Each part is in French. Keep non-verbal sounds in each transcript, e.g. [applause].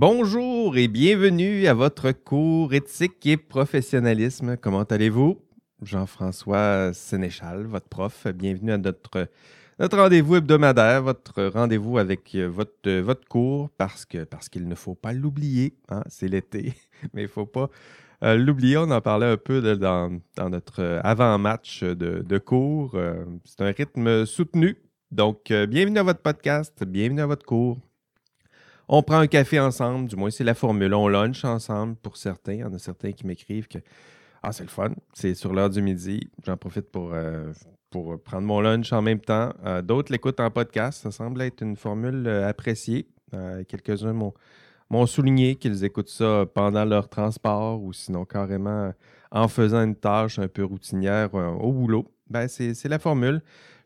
bonjour et bienvenue à votre cours éthique et professionnalisme. Comment allez-vous? Jean-François Sénéchal, votre prof. Bienvenue à notre, rendez-vous hebdomadaire, votre rendez-vous avec euh, votre, euh, votre cours, parce que parce qu'il ne faut pas l'oublier. Hein, c'est l'été, [laughs] mais il ne faut pas euh, l'oublier. On en parlait un peu dans, notre avant-match de, de, cours. c'est un rythme soutenu. Donc, bienvenue à votre podcast, bienvenue à votre cours. On prend un café ensemble, du moins c'est la formule. On lunch ensemble pour certains. Il y en a certains qui m'écrivent que Ah, c'est le fun, c'est sur l'heure du midi. J'en profite pour, euh, prendre mon lunch en même temps. Euh, d'autres l'écoutent en podcast. Ça semble être une formule euh, appréciée. Quelques-uns m'ont souligné qu'ils écoutent ça pendant leur transport ou sinon carrément en faisant une tâche un peu routinière au boulot. Ben, c'est la formule.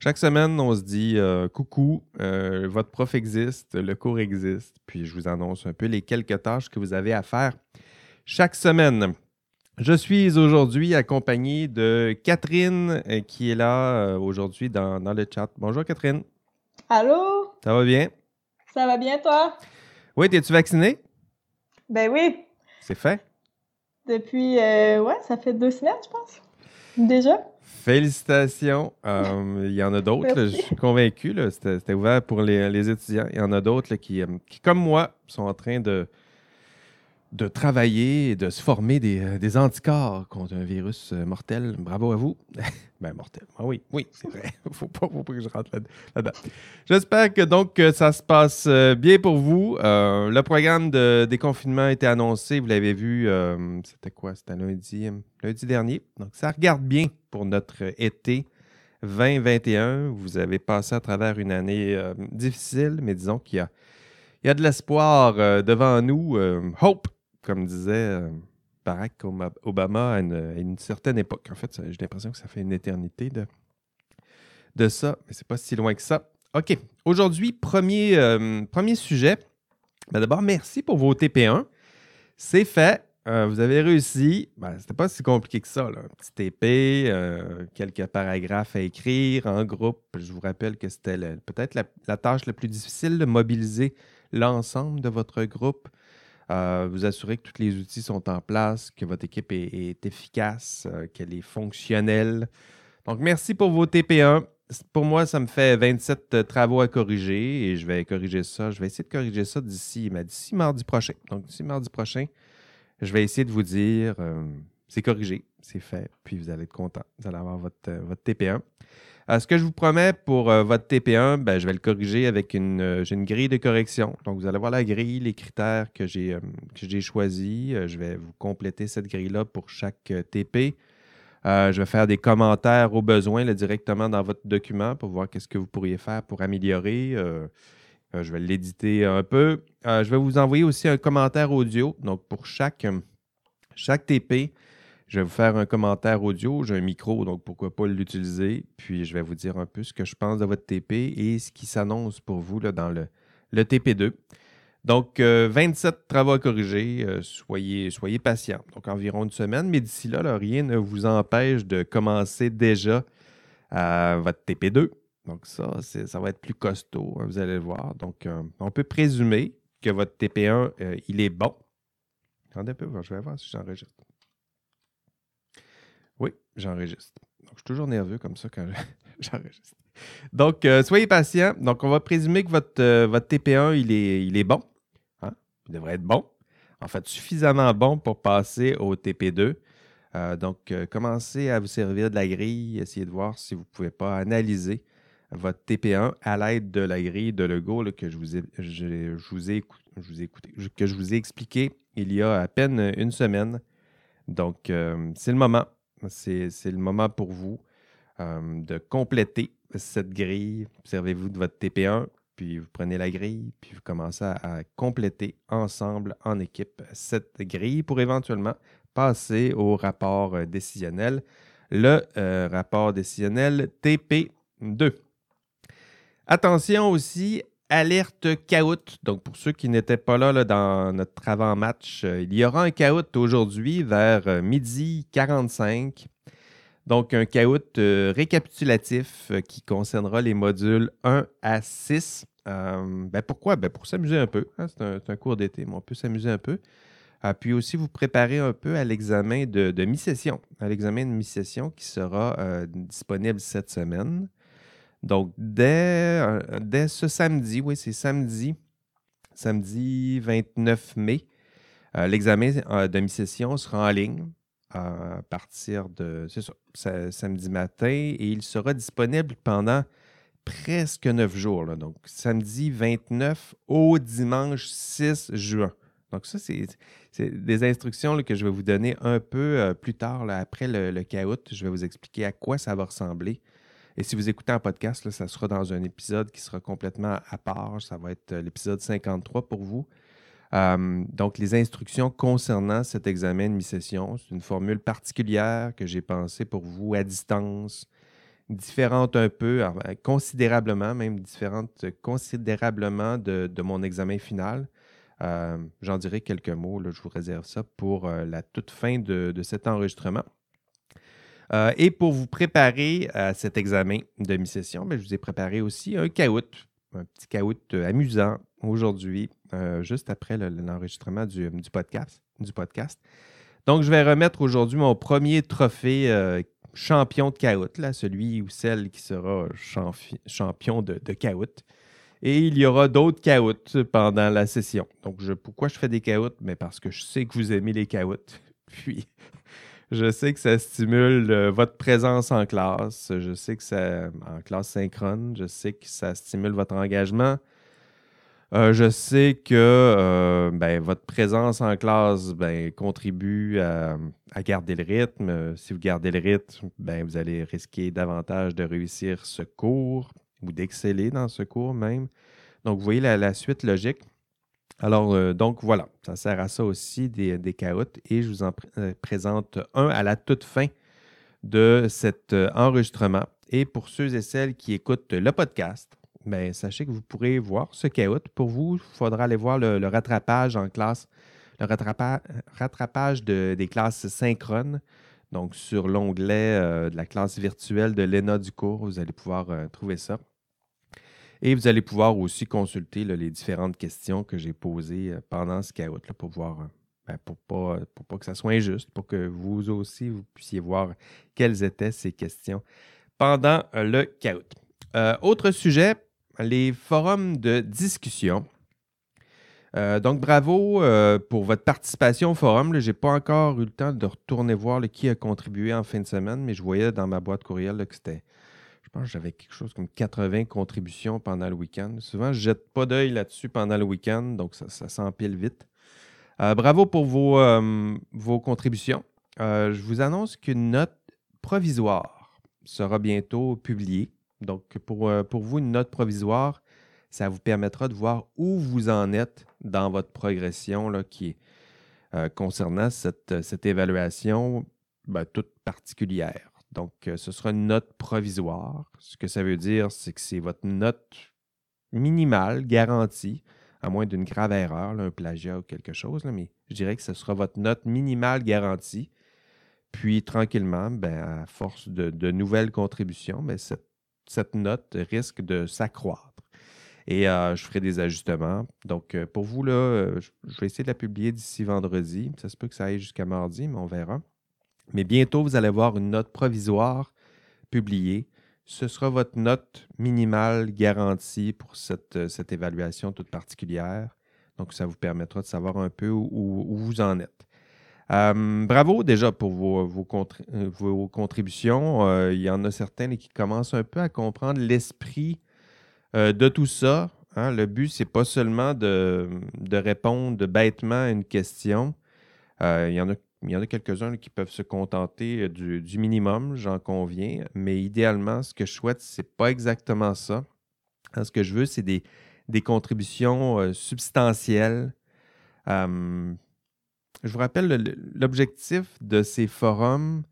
Chaque semaine, on se dit euh, coucou, euh, votre prof existe, le cours existe, puis je vous annonce un peu les quelques tâches que vous avez à faire chaque semaine. Je suis aujourd'hui accompagné de Catherine euh, qui est là aujourd'hui dans, le chat. Bonjour Catherine. Allô? Ça va bien? Ça va bien toi? Oui, es-tu vacciné? Ben oui. C'est fait? Depuis, ouais, ça fait deux semaines, je pense. Déjà? Félicitations. Euh, il y en a d'autres, je suis convaincu. C'était ouvert pour les, étudiants. Il y en a d'autres qui, euh, qui, comme moi, sont en train de, de travailler et de se former des, euh, anticorps contre un virus euh, mortel. Bravo à vous. [laughs] ben, mortel. Ah oui, oui, c'est vrai. [laughs] faut, pas, faut pas que je rentre là-dedans. J'espère que donc ça se passe euh, bien pour vous. le programme de déconfinement a été annoncé. Vous l'avez vu, c'était quoi? C'était lundi, lundi dernier. Donc, ça regarde bien pour notre été 2021. Vous avez passé à travers une année difficile, mais disons qu'il y a il y a de l'espoir devant nous. hope comme disait euh, Barack Obama à une, certaine époque. En fait, j'ai l'impression que ça fait une éternité de, de ça, mais c'est pas si loin que ça. OK. Aujourd'hui, premier, euh, premier sujet. Ben, d'abord, merci pour vos TP1. C'est fait. Euh, vous avez réussi. Ben, C'était pas si compliqué que ça. Un petit TP, quelques paragraphes à écrire en groupe. Je vous rappelle que c'était peut-être la, la, tâche la plus difficile de mobiliser l'ensemble de votre groupe euh, vous assurer que tous les outils sont en place, que votre équipe est, efficace, euh, qu'elle est fonctionnelle. Donc, merci pour vos TP1. Pour moi, ça me fait 27 euh, travaux à corriger et je vais corriger ça. Je vais essayer de corriger ça d'ici d'ici mardi prochain. Donc, d'ici mardi prochain, je vais essayer de vous dire c'est corrigé, c'est fait, puis vous allez être content. Vous allez avoir votre, votre TP1. Euh, ce que je vous promets pour euh, votre TP1, ben, je vais le corriger avec une, euh, une grille de correction. Donc, vous allez voir la grille, les critères que j'ai, que choisis. je vais vous compléter cette grille-là pour chaque TP. je vais faire des commentaires au besoin directement dans votre document pour voir qu'est-ce que vous pourriez faire pour améliorer. je vais l'éditer un peu. je vais vous envoyer aussi un commentaire audio. Donc, pour chaque, chaque TP, je vais vous faire un commentaire audio. J'ai un micro, donc pourquoi pas l'utiliser. Puis je vais vous dire un peu ce que je pense de votre TP et ce qui s'annonce pour vous là, dans le, le TP2. Donc, 27 euh, travaux à corriger. Euh, soyez, soyez patient. Donc, environ une semaine. Mais d'ici là, rien ne vous empêche de commencer déjà à votre TP2. Donc, ça, ça va être plus costaud, hein, vous allez le voir. Donc, euh, on peut présumer que votre TP1, il est bon. Attendez un peu, je vais voir si j'enregistre. Oui, j'enregistre. Donc, je suis toujours nerveux comme ça quand [laughs] j'enregistre. Donc, euh, soyez patient. Donc, on va présumer que votre, euh, votre TP1, il est, il est bon. Hein? Il devrait être bon. En fait, suffisamment bon pour passer au TP2. Euh, donc, commencez à vous servir de la grille. Essayez de voir si vous ne pouvez pas analyser votre TP1 à l'aide de la grille de Lego que je vous ai, que je vous ai expliqué il y a à peine une semaine. Donc, c'est le moment c'est le moment pour vous de compléter cette grille. Servez-vous de votre TP1, puis vous prenez la grille, puis vous commencez à, compléter ensemble en équipe cette grille pour éventuellement passer au rapport décisionnel, le rapport décisionnel TP2. Attention aussi alerte caout. Donc, pour ceux qui n'étaient pas là, dans notre avant-match, euh, il y aura un caout aujourd'hui vers euh, midi 45. Donc, un caout euh, récapitulatif qui concernera les modules 1 à 6. ben pourquoi? Ben pour s'amuser un peu. Hein, c'est un, cours d'été, mais on peut s'amuser un peu. puis aussi vous préparer un peu à l'examen de mi-session, à l'examen de mi-session qui sera disponible cette semaine. Donc, dès, dès ce samedi, oui, c'est samedi, samedi 29 mai, l'examen de mi-session sera en ligne à partir de, samedi matin et il sera disponible pendant presque neuf jours. Donc, samedi 29 au dimanche 6 juin. Donc, ça, c'est des instructions que je vais vous donner un peu euh, plus tard, après le, le. Je vais vous expliquer à quoi ça va ressembler. Et si vous écoutez un podcast, ça sera dans un épisode qui sera complètement à part. Ça va être euh, l'épisode 53 pour vous. Euh, donc, les instructions concernant cet examen de mi-session, c'est une formule particulière que j'ai pensée pour vous à distance, différente un peu, considérablement, même différente considérablement de, mon examen final. Euh, j'en dirai quelques mots, je vous réserve ça pour la toute fin de, cet enregistrement. Et pour vous préparer à cet examen de mi-session, ben, je vous ai préparé aussi un caout, un petit caout amusant aujourd'hui euh, juste après l'enregistrement du, podcast, du podcast. Donc, je vais remettre aujourd'hui mon premier trophée euh, champion de caout, là, celui ou celle qui sera champion de, de Et il y aura d'autres caouts pendant la session. Donc, je, pourquoi je fais des caouts? Mais parce que je sais que vous aimez les caouts. [laughs] Puis, je sais que ça stimule euh, votre présence en classe. Je sais que ça, en classe synchrone, je sais que ça stimule votre engagement. Euh, je sais que euh, ben, votre présence en classe ben, contribue à, garder le rythme. Si vous gardez le rythme, ben, vous allez risquer davantage de réussir ce cours ou d'exceller dans ce cours même. Donc, vous voyez la, suite logique. Alors, euh, donc voilà, ça sert à ça aussi des, des et je vous en présente un à la toute fin de cet enregistrement. Et pour ceux et celles qui écoutent le podcast, ben, sachez que vous pourrez voir ce caout. Pour vous, il faudra aller voir le, rattrapage en classe, le rattrapage des classes synchrones. Donc, sur l'onglet euh, de la classe virtuelle de l'ENA du cours, vous allez pouvoir euh, trouver ça. Et vous allez pouvoir aussi consulter les différentes questions que j'ai posées euh, pendant ce caout pour voir, ben, pour pas, pour pas que ça soit injuste, pour que vous aussi, vous puissiez voir quelles étaient ces questions pendant le caout. autre sujet, les forums de discussion. Euh, donc, bravo euh, pour votre participation au forum. Je n'ai pas encore eu le temps de retourner voir qui a contribué en fin de semaine, mais je voyais dans ma boîte courriel que c'était, j'avais quelque chose comme 80 contributions pendant le week-end. Souvent, je ne jette pas d'œil là-dessus pendant le week-end, donc ça, s'empile vite. Euh, bravo pour vos, vos contributions. je vous annonce qu'une note provisoire sera bientôt publiée. Donc, pour, euh, pour vous, une note provisoire, ça vous permettra de voir où vous en êtes dans votre progression là, qui est euh, concernant cette, cette évaluation ben, toute particulière. Donc, euh, ce sera une note provisoire. Ce que ça veut dire, c'est que c'est votre note minimale, garantie, à moins d'une grave erreur, un plagiat ou quelque chose, mais je dirais que ce sera votre note minimale garantie. Puis, tranquillement, ben, à force de, nouvelles contributions, ben, cette note risque de s'accroître. Et euh, je ferai des ajustements. Donc, euh, pour vous, là, je vais essayer de la publier d'ici vendredi. Ça se peut que ça aille jusqu'à mardi, mais on verra. Mais bientôt, vous allez voir une note provisoire publiée. Ce sera votre note minimale garantie pour cette, cette évaluation toute particulière. Donc, ça vous permettra de savoir un peu où vous en êtes. Euh, bravo déjà pour vos, vos, euh, contributions. Euh, il y en a certains qui commencent un peu à comprendre l'esprit de tout ça. Hein. Le but, c'est pas seulement de, répondre bêtement à une question. il y en a, il y en a quelques-uns qui peuvent se contenter du, minimum, j'en conviens. Mais idéalement, ce que je souhaite, c'est pas exactement ça. Hein, ce que je veux, c'est des, contributions substantielles je vous rappelle, l'objectif de ces forums,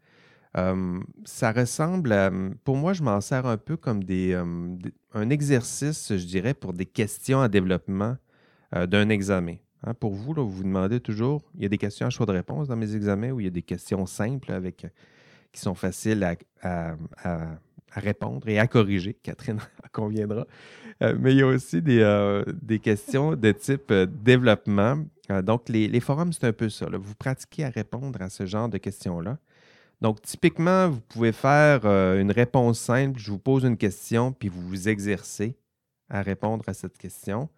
euh, ça ressemble à. Pour moi, je m'en sers un peu comme euh, un exercice, je dirais, pour des questions à développement euh, d'un examen. Hein, pour vous, vous vous demandez toujours, il y a des questions à choix de réponse dans mes examens ou il y a des questions simples avec, qui sont faciles à, répondre et à corriger. [laughs] Catherine en conviendra. mais il y a aussi des, des questions de type développement. donc, les, forums, c'est un peu ça. Vous pratiquez à répondre à ce genre de questions-là. Donc, typiquement, vous pouvez faire une réponse simple. Je vous pose une question, puis vous vous exercez à répondre à cette question.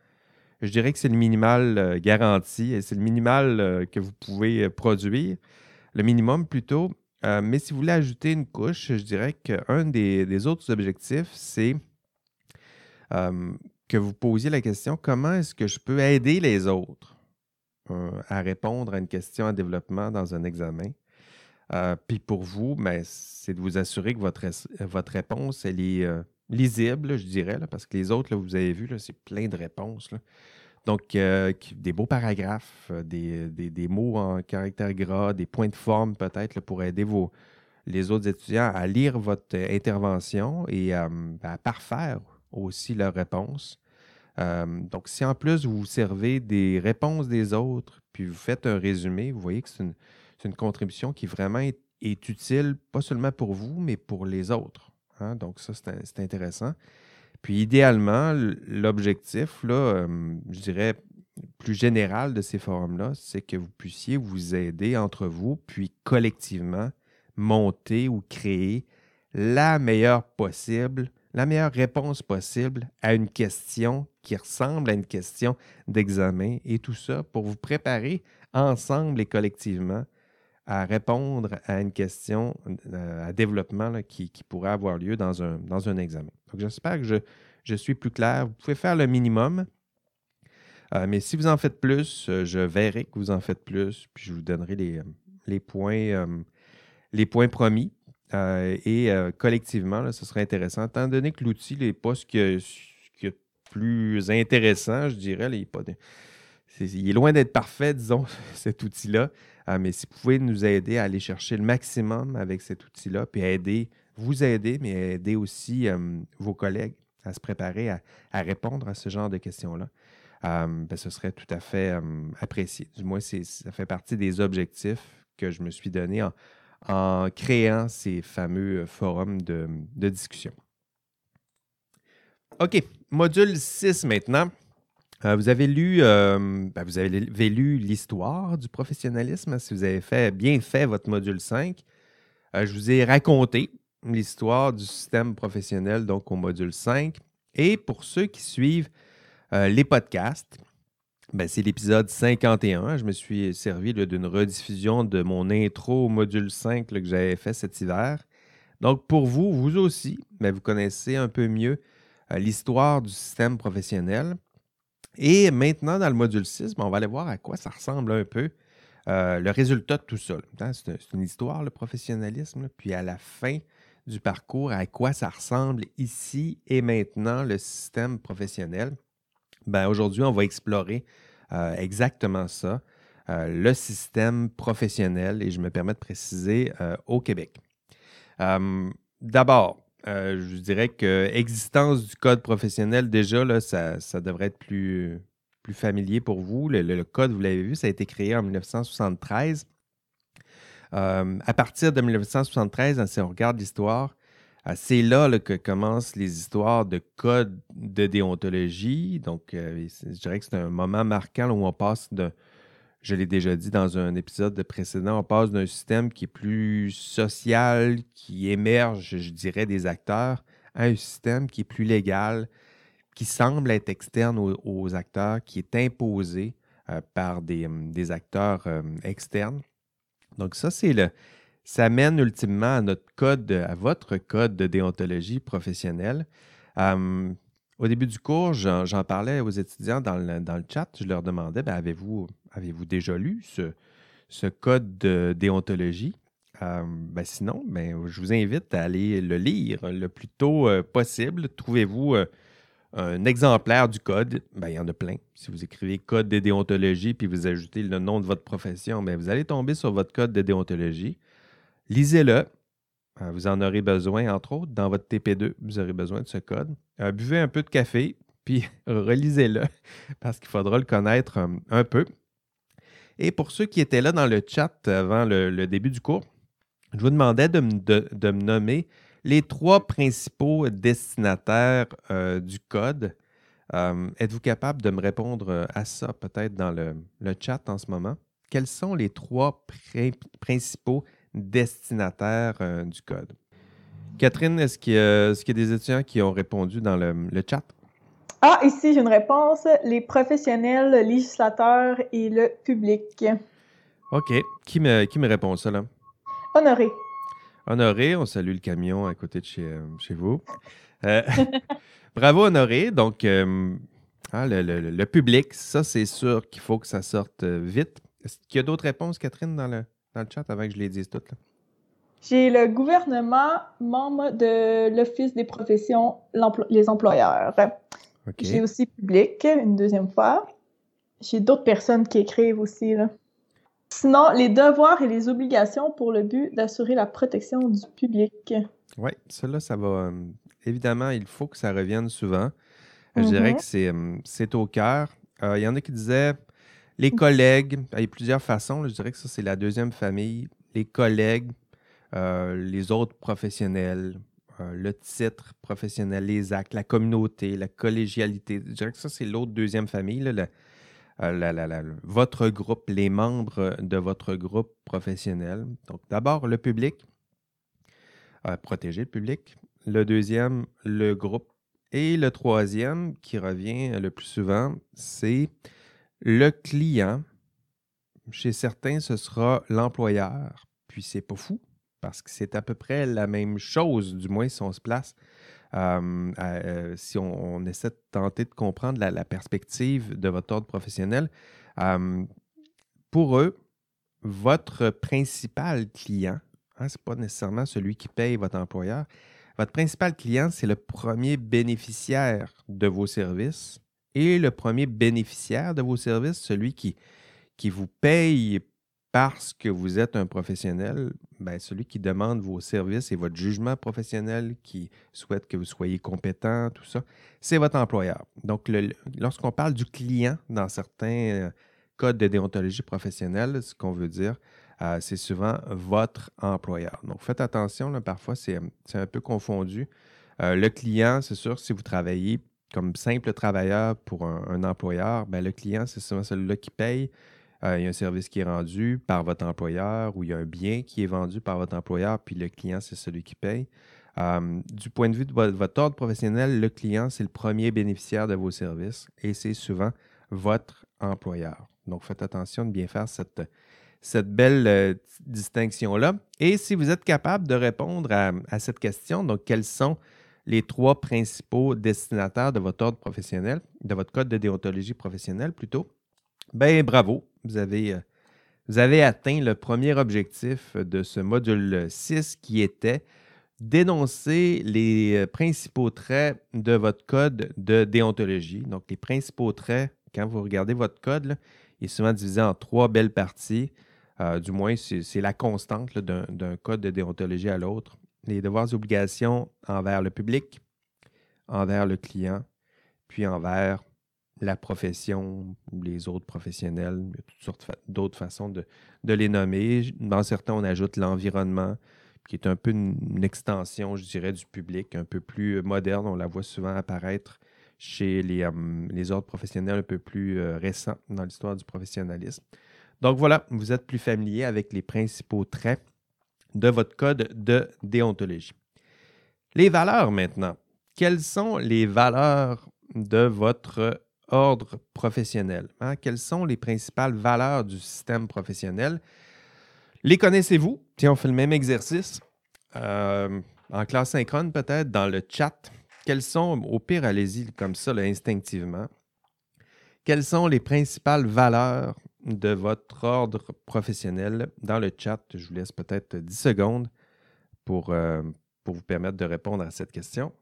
Je dirais que c'est le minimal garanti et c'est le minimal que vous pouvez produire, le minimum plutôt. mais si vous voulez ajouter une couche, je dirais qu'un des, autres objectifs, c'est que vous posiez la question comment est-ce que je peux aider les autres à répondre à une question en développement dans un examen? Euh, puis pour vous, ben, c'est de vous assurer que votre, votre réponse, elle est euh, lisible, je dirais, parce que les autres, vous avez vu, c'est plein de réponses. Donc, euh, des beaux paragraphes, des, mots en caractère gras, des points de forme peut-être pour aider les autres étudiants à lire votre intervention et ben, à parfaire aussi leurs réponses. donc, si en plus vous servez des réponses des autres, puis vous faites un résumé, vous voyez que c'est une contribution qui vraiment est, utile, pas seulement pour vous, mais pour les autres. Hein. Donc, ça, c'est intéressant. Puis, idéalement, l'objectif, là, euh, je dirais, plus général de ces forums-là, c'est que vous puissiez vous aider entre vous, puis collectivement monter ou créer la meilleure possible, la meilleure réponse possible à une question qui ressemble à une question d'examen et tout ça pour vous préparer ensemble et collectivement à répondre à une question euh, à développement qui, pourrait avoir lieu dans un, dans un examen. Donc, j'espère que je, suis plus clair. Vous pouvez faire le minimum, euh, mais si vous en faites plus, euh, je verrai que vous en faites plus, puis je vous donnerai les, les points, les points promis. et collectivement, ce serait intéressant, étant donné que l'outil n'est pas ce qui est plus intéressant, je dirais. il est loin d'être parfait, disons, [laughs] cet outil-là. Ah, mais si vous pouvez nous aider à aller chercher le maximum avec cet outil-là, puis aider, vous aider, mais aider aussi vos collègues à se préparer à, répondre à ce genre de questions-là, ben, ce serait tout à fait apprécié. Du moins, ça fait partie des objectifs que je me suis donné en, créant ces fameux forums de, de discussion. OK, module 6 maintenant. Euh, vous avez lu, euh, ben, vous avez lu l'histoire du professionnalisme. Si vous avez bien fait votre module 5, euh, je vous ai raconté l'histoire du système professionnel, donc au module 5. Et pour ceux qui suivent les podcasts, ben, c'est l'épisode 51. Je me suis servi d'une rediffusion de mon intro au module 5 que j'avais fait cet hiver. Donc, pour vous, vous aussi, ben, vous connaissez un peu mieux l'histoire du système professionnel. Et maintenant, dans le module 6, ben, on va aller voir à quoi ça ressemble un peu euh, le résultat de tout ça. Hein, c'est une histoire, le professionnalisme. Puis à la fin du parcours, à quoi ça ressemble ici et maintenant le système professionnel. Ben, Aujourd'hui, on va explorer euh, exactement ça, euh, le système professionnel, et je me permets de préciser au Québec. D'abord, euh, je dirais que l'existence du code professionnel, déjà, là, ça, devrait être plus, plus familier pour vous. Le, code, vous l'avez vu, ça a été créé en 1973. Euh, à partir de 1973, hein, si on regarde l'histoire, euh, c'est là, que commencent les histoires de code de déontologie. Donc, je dirais que c'est un moment marquant où on passe de, je l'ai déjà dit dans un épisode précédent, on passe d'un système qui est plus social, qui émerge, je dirais, des acteurs, à un système qui est plus légal, qui semble être externe aux, acteurs, qui est imposé euh, par des, hum, acteurs euh, externes. Donc ça, c'est le, ça mène ultimement à notre code, à votre code de déontologie professionnelle. Hum, au début du cours, j'en parlais aux étudiants dans le, dans le, chat. Je leur demandais ben, avez-vous avez déjà lu ce, code de déontologie? Euh, ben, Sinon, ben, je vous invite à aller le lire le plus tôt euh, possible. Trouvez-vous euh, un exemplaire du code? Ben, Il y en a plein. Si vous écrivez code de déontologie puis vous ajoutez le nom de votre profession, ben, vous allez tomber sur votre code de déontologie. Lisez-le. Euh, vous en aurez besoin, entre autres, dans votre TP2, vous aurez besoin de ce code. Euh, buvez un peu de café, [laughs] puis [laughs] relisez-le, parce qu'il faudra le connaître euh, un peu. Et pour ceux qui étaient là dans le chat avant le, début du cours, je vous demandais de me, nommer les trois principaux destinataires du code. Êtes-vous capable de me répondre à ça peut-être dans le, chat en ce moment? Quels sont les trois principaux destinataires du code? Catherine, est-ce qu'il y, a des étudiants qui ont répondu dans le, chat? Ah, ici, j'ai une réponse. Les professionnels, le législateur et le public. OK. Qui me, qui me répond ça, là? Honoré. Honoré, on salue le camion à côté de chez, euh, chez vous. Euh, [laughs] bravo, Honoré. Donc, euh, ah, le, public, ça, c'est sûr qu'il faut que ça sorte vite. Est-ce qu'il y a d'autres réponses, Catherine, dans le, dans le chat avant que je les dise toutes? J'ai le gouvernement, membre de l'Office des professions, les employeurs. J'ai aussi public, une deuxième fois. J'ai d'autres personnes qui écrivent aussi. Là. Sinon, les devoirs et les obligations pour le but d'assurer la protection du public. Oui, cela, ça va. Euh, évidemment, il faut que ça revienne souvent. Je dirais mhm. que euh, c'est au cœur. Euh, il y en a qui disaient les collègues, il y a plusieurs façons. je dirais que ça, c'est la deuxième famille. Les collègues, les autres professionnels, le titre professionnel, les actes, la communauté, la collégialité. Je dirais que ça, c'est l'autre deuxième famille. Euh, votre groupe, les membres de votre groupe professionnel. Donc, d'abord, le public, euh, protéger le public. Le deuxième, le groupe. Et le troisième, qui revient le plus souvent, c'est le client. Chez certains, ce sera l'employeur. Puis, c'est pas fou, parce que c'est à peu près la même chose, du moins si on se place euh, si on, essaie de tenter de comprendre la, perspective de votre ordre professionnel, pour eux, votre principal client, hein, ce n'est pas nécessairement celui qui paye votre employeur, votre principal client, c'est le premier bénéficiaire de vos services et le premier bénéficiaire de vos services, celui qui, vous paye parce que vous êtes un professionnel, ben, celui qui demande vos services et votre jugement professionnel, qui souhaite que vous soyez compétent, tout ça, c'est votre employeur. Donc, lorsqu'on parle du client dans certains euh, codes de déontologie professionnelle, ce qu'on veut dire, euh, c'est souvent votre employeur. Donc, faites attention, parfois, c'est un peu confondu. Euh, le client, c'est sûr, si vous travaillez comme simple travailleur pour un, employeur, ben, le client, c'est souvent celui-là qui paye euh, il y a un service qui est rendu par votre employeur ou il y a un bien qui est vendu par votre employeur, puis le client, c'est celui qui paye. Euh, du point de vue de votre, ordre professionnel, le client, c'est le premier bénéficiaire de vos services et c'est souvent votre employeur. Donc, faites attention de bien faire cette, cette belle euh, distinction-là. Et si vous êtes capable de répondre à, à, cette question, donc quels sont les trois principaux destinataires de votre ordre professionnel, de votre code de déontologie professionnelle plutôt, ben bravo, vous avez, euh, atteint le premier objectif de ce module 6 qui était dénoncer les euh, principaux traits de votre code de déontologie. Donc, les principaux traits, quand vous regardez votre code, il est souvent divisé en trois belles parties. Euh, du moins, c'est la constante d'un code de déontologie à l'autre. Les devoirs et obligations envers le public, envers le client, puis envers la profession ou les autres professionnels. Il y a toutes sortes d'autres façons de, les nommer. Dans certains, on ajoute l'environnement, qui est un peu une, extension, je dirais, du public, un peu plus moderne. On la voit souvent apparaître chez les, euh, les ordres professionnels un peu plus euh, récents dans l'histoire du professionnalisme. Donc voilà, vous êtes plus familier avec les principaux traits de votre code de déontologie. Les valeurs maintenant. Quelles sont les valeurs de votre ordre professionnel. Hein? Quelles sont les principales valeurs du système professionnel? Les connaissez-vous? Tiens, on fait le même exercice. Euh, en classe synchrone, peut-être, dans le chat. Quelles sont, au pire, allez-y comme ça, instinctivement. Quelles sont les principales valeurs de votre ordre professionnel dans le chat? Je vous laisse peut-être 10 secondes pour, euh, pour vous permettre de répondre à cette question.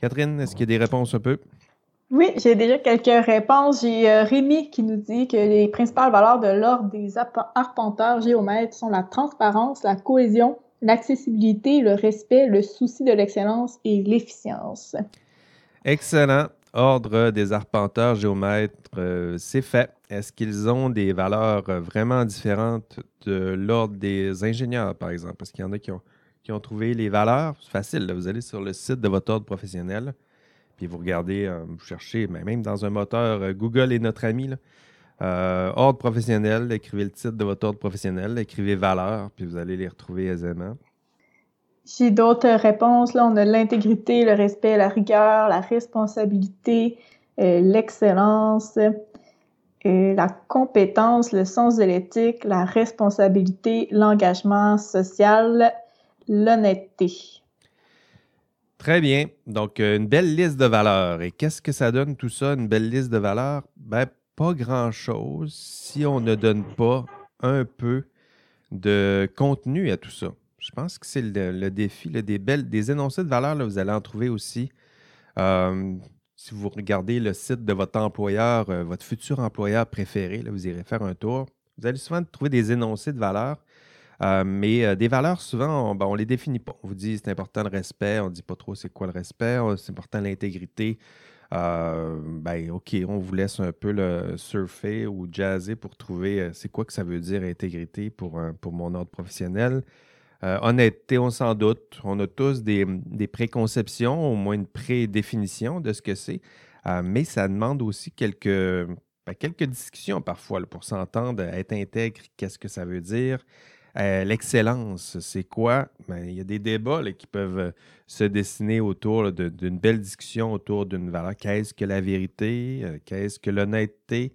Catherine, est-ce qu'il y a des réponses un peu? Oui, j'ai déjà quelques réponses. J'ai euh, Rémi qui nous dit que les principales valeurs de l'ordre des arpenteurs géomètres sont la transparence, la cohésion, l'accessibilité, le respect, le souci de l'excellence et l'efficience. Excellent. Ordre des arpenteurs géomètres, euh, c'est fait. Est-ce qu'ils ont des valeurs vraiment différentes de l'ordre des ingénieurs, par exemple? Parce qu'il y en a qui ont, trouvé les valeurs, c'est facile. vous allez sur le site de votre ordre professionnel, puis vous regardez, euh, vous cherchez, même dans un moteur, euh, Google est notre ami. Euh, ordre professionnel, écrivez le titre de votre ordre professionnel, écrivez valeurs, puis vous allez les retrouver aisément. J'ai d'autres réponses. Là, on a l'intégrité, le respect, la rigueur, la responsabilité, l'excellence, la compétence, le sens de l'éthique, la responsabilité, l'engagement social, l'honnêteté. Très bien. Donc, euh, une belle liste de valeurs. Et qu'est-ce que ça donne tout ça, une belle liste de valeurs? Ben, pas grand-chose si on ne donne pas un peu de contenu à tout ça. Je pense que c'est le, défi, des, belles, des énoncés de valeurs, là, vous allez en trouver aussi. Euh, si vous regardez le site de votre employeur, euh, votre futur employeur préféré, là, vous irez faire un tour. Vous allez souvent trouver des énoncés de valeurs, euh, mais euh, des valeurs, souvent, on ne les définit pas. On vous dit c'est important le respect, on ne dit pas trop c'est quoi le respect, c'est important l'intégrité. ben, OK, on vous laisse un peu le surfer ou jazzer pour trouver c'est quoi que ça veut dire intégrité pour, pour mon ordre professionnel. Euh, honnêteté, on s'en doute. On a tous des, préconceptions, au moins une prédéfinition de ce que c'est. Euh, mais ça demande aussi quelques, ben, discussions parfois pour s'entendre. Être intègre, qu'est-ce que ça veut dire? Euh, l'excellence, c'est quoi? Ben, il y a des débats qui peuvent se dessiner autour d'une belle discussion autour d'une valeur. Qu'est-ce que la vérité? Qu'est-ce que l'honnêteté?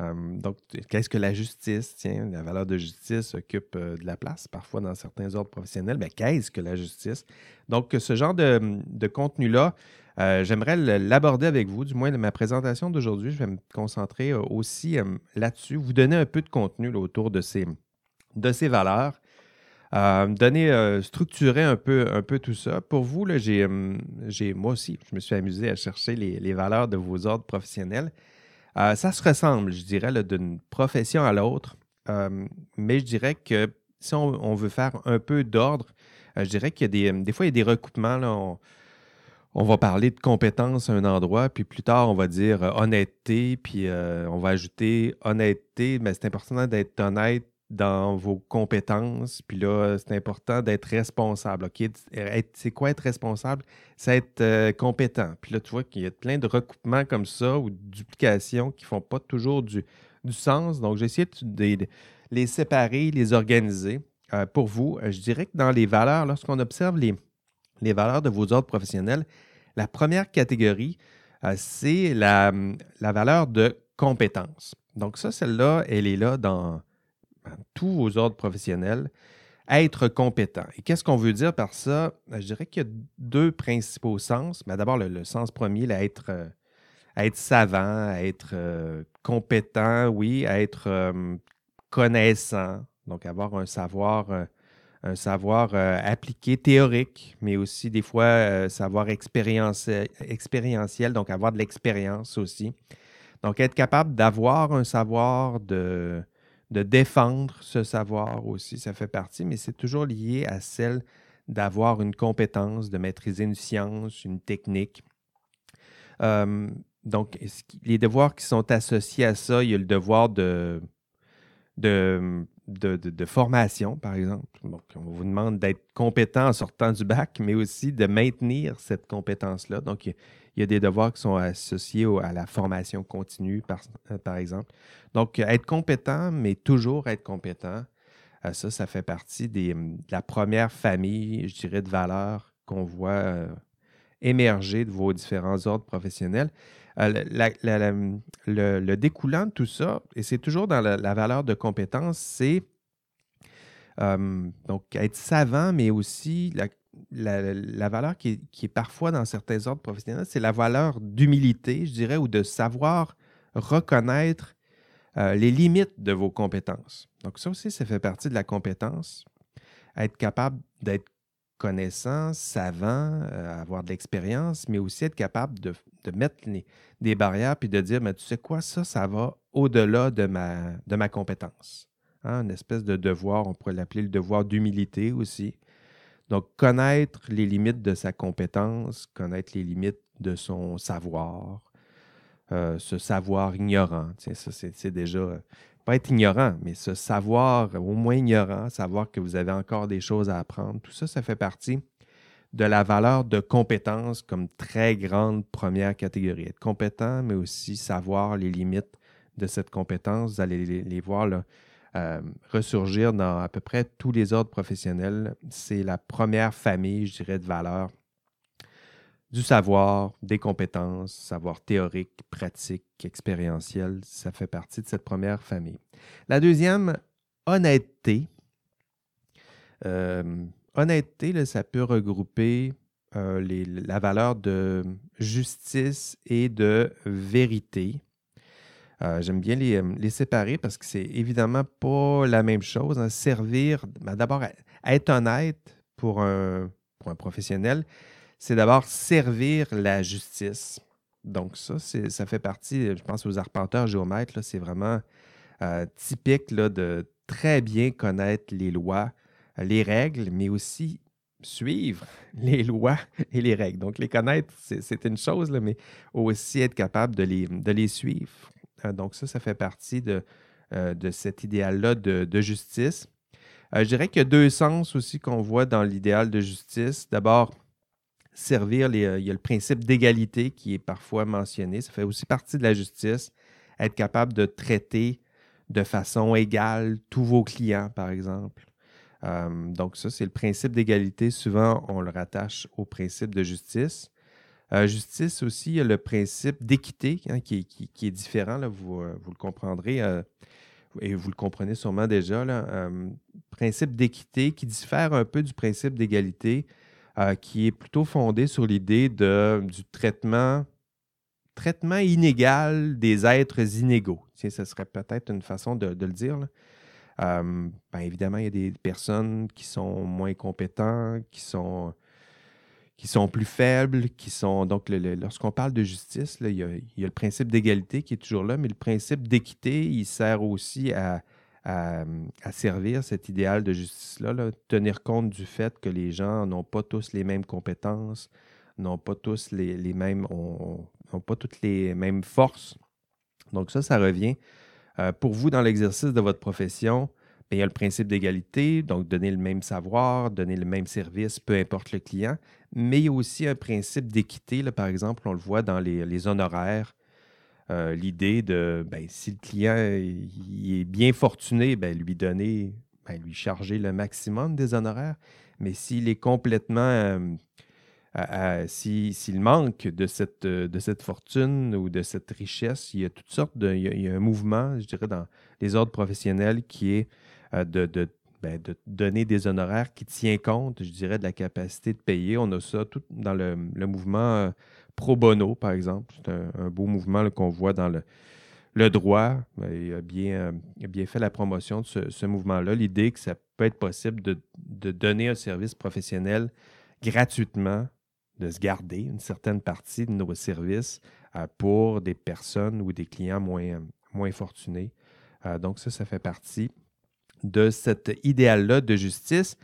Hum, donc, qu'est-ce que la justice? Tiens, la valeur de justice occupe euh, de la place parfois dans certains ordres professionnels? Mais qu'est-ce que la justice? Donc, ce genre de, contenu-là, euh, j'aimerais l'aborder avec vous. Du moins, ma présentation d'aujourd'hui, je vais me concentrer euh, aussi là-dessus, vous donner un peu de contenu autour de ces, de ces valeurs. donner, structurer un peu, un peu tout ça. Pour vous, hum, j'ai, moi aussi, je me suis amusé à chercher les valeurs de vos ordres professionnels. Euh, ça se ressemble, je dirais, d'une profession à l'autre. Euh, mais je dirais que si on, veut faire un peu d'ordre, euh, je dirais qu'il y a des, des fois, il y a des recoupements. Là, on, va parler de compétences à un endroit, puis plus tard, on va dire honnêteté, puis on va ajouter honnêteté, mais c'est important d'être honnête dans vos compétences. Puis là, c'est important d'être responsable. C'est quoi être responsable? C'est être euh, compétent. Puis là, tu vois qu'il y a plein de recoupements comme ça ou de duplications qui ne font pas toujours du, du sens. Donc, j'ai essayé de, les séparer, les organiser. Euh, pour vous, euh, je dirais que dans les valeurs, lorsqu'on observe les, les valeurs de vos ordres professionnels, la première catégorie, c'est la, la valeur de compétence. Donc ça, celle-là, elle est là dans, tous vos ordres professionnels, être compétent. Et qu'est-ce qu'on veut dire par ça? Ben, je dirais qu'il y a deux principaux sens. Mais d'abord, le, sens premier, être, euh, être savant, être euh, compétent, oui, être euh, connaissant, donc avoir un savoir, un savoir appliqué, théorique, mais aussi des fois savoir expérientiel, donc avoir de l'expérience aussi. Donc être capable d'avoir un savoir, de, de défendre ce savoir aussi, ça fait partie, mais c'est toujours lié à celle d'avoir une compétence, de maîtriser une science, une technique. donc, les devoirs qui sont associés à ça, il y a le devoir de, de, de, formation, par exemple. on vous demande d'être compétent en sortant du bac, mais aussi de maintenir cette compétence-là. Donc, il y a des devoirs qui sont associés à la formation continue, par, euh, par exemple. Donc, être compétent, mais toujours être compétent, euh, ça, ça fait partie des, de la première famille, je dirais, de valeurs qu'on voit euh, émerger de vos différents ordres professionnels. le, découlant de tout ça, et c'est toujours dans la, valeur de compétence, c'est donc être savant, mais aussi la, valeur qui est, parfois dans certains ordres professionnels, c'est la valeur d'humilité, je dirais, ou de savoir reconnaître euh, les limites de vos compétences. Donc ça aussi, ça fait partie de la compétence. Être capable d'être connaissant, savant, euh, avoir de l'expérience, mais aussi être capable de, mettre des barrières puis de dire, mais tu sais quoi, ça, ça va au-delà de ma, de ma compétence. Hein, une espèce de devoir, on pourrait l'appeler le devoir d'humilité aussi. Donc, connaître les limites de sa compétence, connaître les limites de son savoir, euh, ce savoir ignorant, ça, c'est déjà pas être ignorant, mais se savoir au moins ignorant, savoir que vous avez encore des choses à apprendre, tout ça, ça fait partie de la valeur de compétence comme très grande première catégorie. Être compétent, mais aussi savoir les limites de cette compétence. Vous allez les, voir là, euh, ressurgir dans à peu près tous les ordres professionnels. C'est la première famille, je dirais, de valeurs du savoir, des compétences, savoir théorique, pratique, expérientiel. Ça fait partie de cette première famille. La deuxième, honnêteté. Euh, honnêteté, ça peut regrouper euh, la valeur de justice et de vérité. Euh, j'aime bien les, séparer parce que c'est évidemment pas la même chose. Hein. Servir, ben, d'abord, être honnête pour un, professionnel, c'est d'abord servir la justice. Donc, ça, ça fait partie, je pense, aux arpenteurs géomètres, c'est vraiment euh, typique là, de très bien connaître les lois, les règles, mais aussi suivre [laughs] les lois et les règles. Donc, les connaître, c'est une chose, là, mais aussi être capable de les, de les suivre. Euh, donc, ça, ça fait partie de, euh, cet idéal-là de, justice. je dirais qu'il y a deux sens aussi qu'on voit dans l'idéal de justice. D'abord, servir, euh, il y a le principe d'égalité qui est parfois mentionné. Ça fait aussi partie de la justice, être capable de traiter de façon égale tous vos clients, par exemple. Euh, donc ça, c'est le principe d'égalité. Souvent, on le rattache au principe de justice. Euh, justice aussi, il y a le principe d'équité hein, qui, est différent, là, vous, vous, le comprendrez et vous le comprenez sûrement déjà. Là, principe d'équité qui diffère un peu du principe d'égalité. Euh, qui est plutôt fondé sur l'idée du traitement, traitement inégal des êtres inégaux. ce serait peut-être une façon de, le dire. Euh, ben, évidemment, il y a des personnes qui sont moins compétentes, qui sont, qui sont plus faibles, qui sont. Donc, lorsqu'on parle de justice, il, y a, le principe d'égalité qui est toujours là, mais le principe d'équité, il sert aussi à, servir cet idéal de justice-là, tenir compte du fait que les gens n'ont pas tous les mêmes compétences, n'ont pas tous les, mêmes, n'ont pas toutes les mêmes forces. Donc ça, ça revient euh, pour vous dans l'exercice de votre profession. Il y a le principe d'égalité, donc donner le même savoir, donner le même service, peu importe le client, mais il y a aussi un principe d'équité. Par exemple, on le voit dans les honoraires. Euh, l'idée de ben, si le client est bien fortuné, ben, lui donner, ben, lui charger le maximum des honoraires. Mais s'il est complètement euh, s'il manque de cette, de cette fortune ou de cette richesse, il y a toutes sortes de. Il y a, un mouvement, je dirais, dans les ordres professionnels qui est euh, de, de, de, donner des honoraires qui tient compte, je dirais, de la capacité de payer. On a ça tout dans le, le mouvement pro bono, par exemple. C'est un, beau mouvement qu'on voit dans le, droit. Ben, il a, bien, bien fait la promotion de ce, mouvement-là. L'idée que ça peut être possible de, donner un service professionnel gratuitement, de se garder une certaine partie de nos services euh, pour des personnes ou des clients moins, moins fortunés. Euh, donc ça, ça fait partie de cet idéal-là de justice.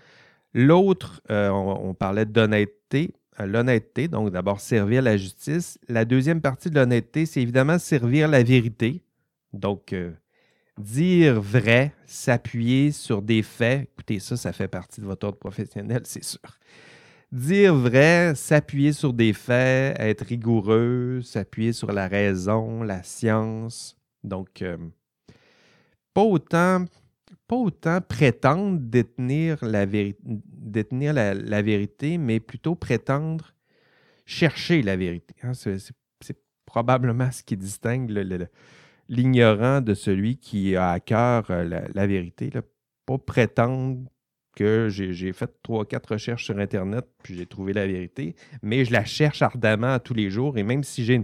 L'autre, euh, on, parlait d'honnêteté l'honnêteté, donc d'abord servir la justice. La deuxième partie de l'honnêteté, c'est évidemment servir la vérité. Donc, euh, dire vrai, s'appuyer sur des faits. Écoutez, ça, ça fait partie de votre ordre professionnel, c'est sûr. Dire vrai, s'appuyer sur des faits, être rigoureux, s'appuyer sur la raison, la science. Donc, euh, pas autant pas autant prétendre détenir la, vérité, mais plutôt prétendre chercher la vérité. Hein. C'est probablement ce qui distingue l'ignorant de celui qui a à cœur euh, la, vérité. Pas prétendre que j'ai fait trois, quatre recherches sur Internet, puis j'ai trouvé la vérité, mais je la cherche ardemment tous les jours. Et même si j'ai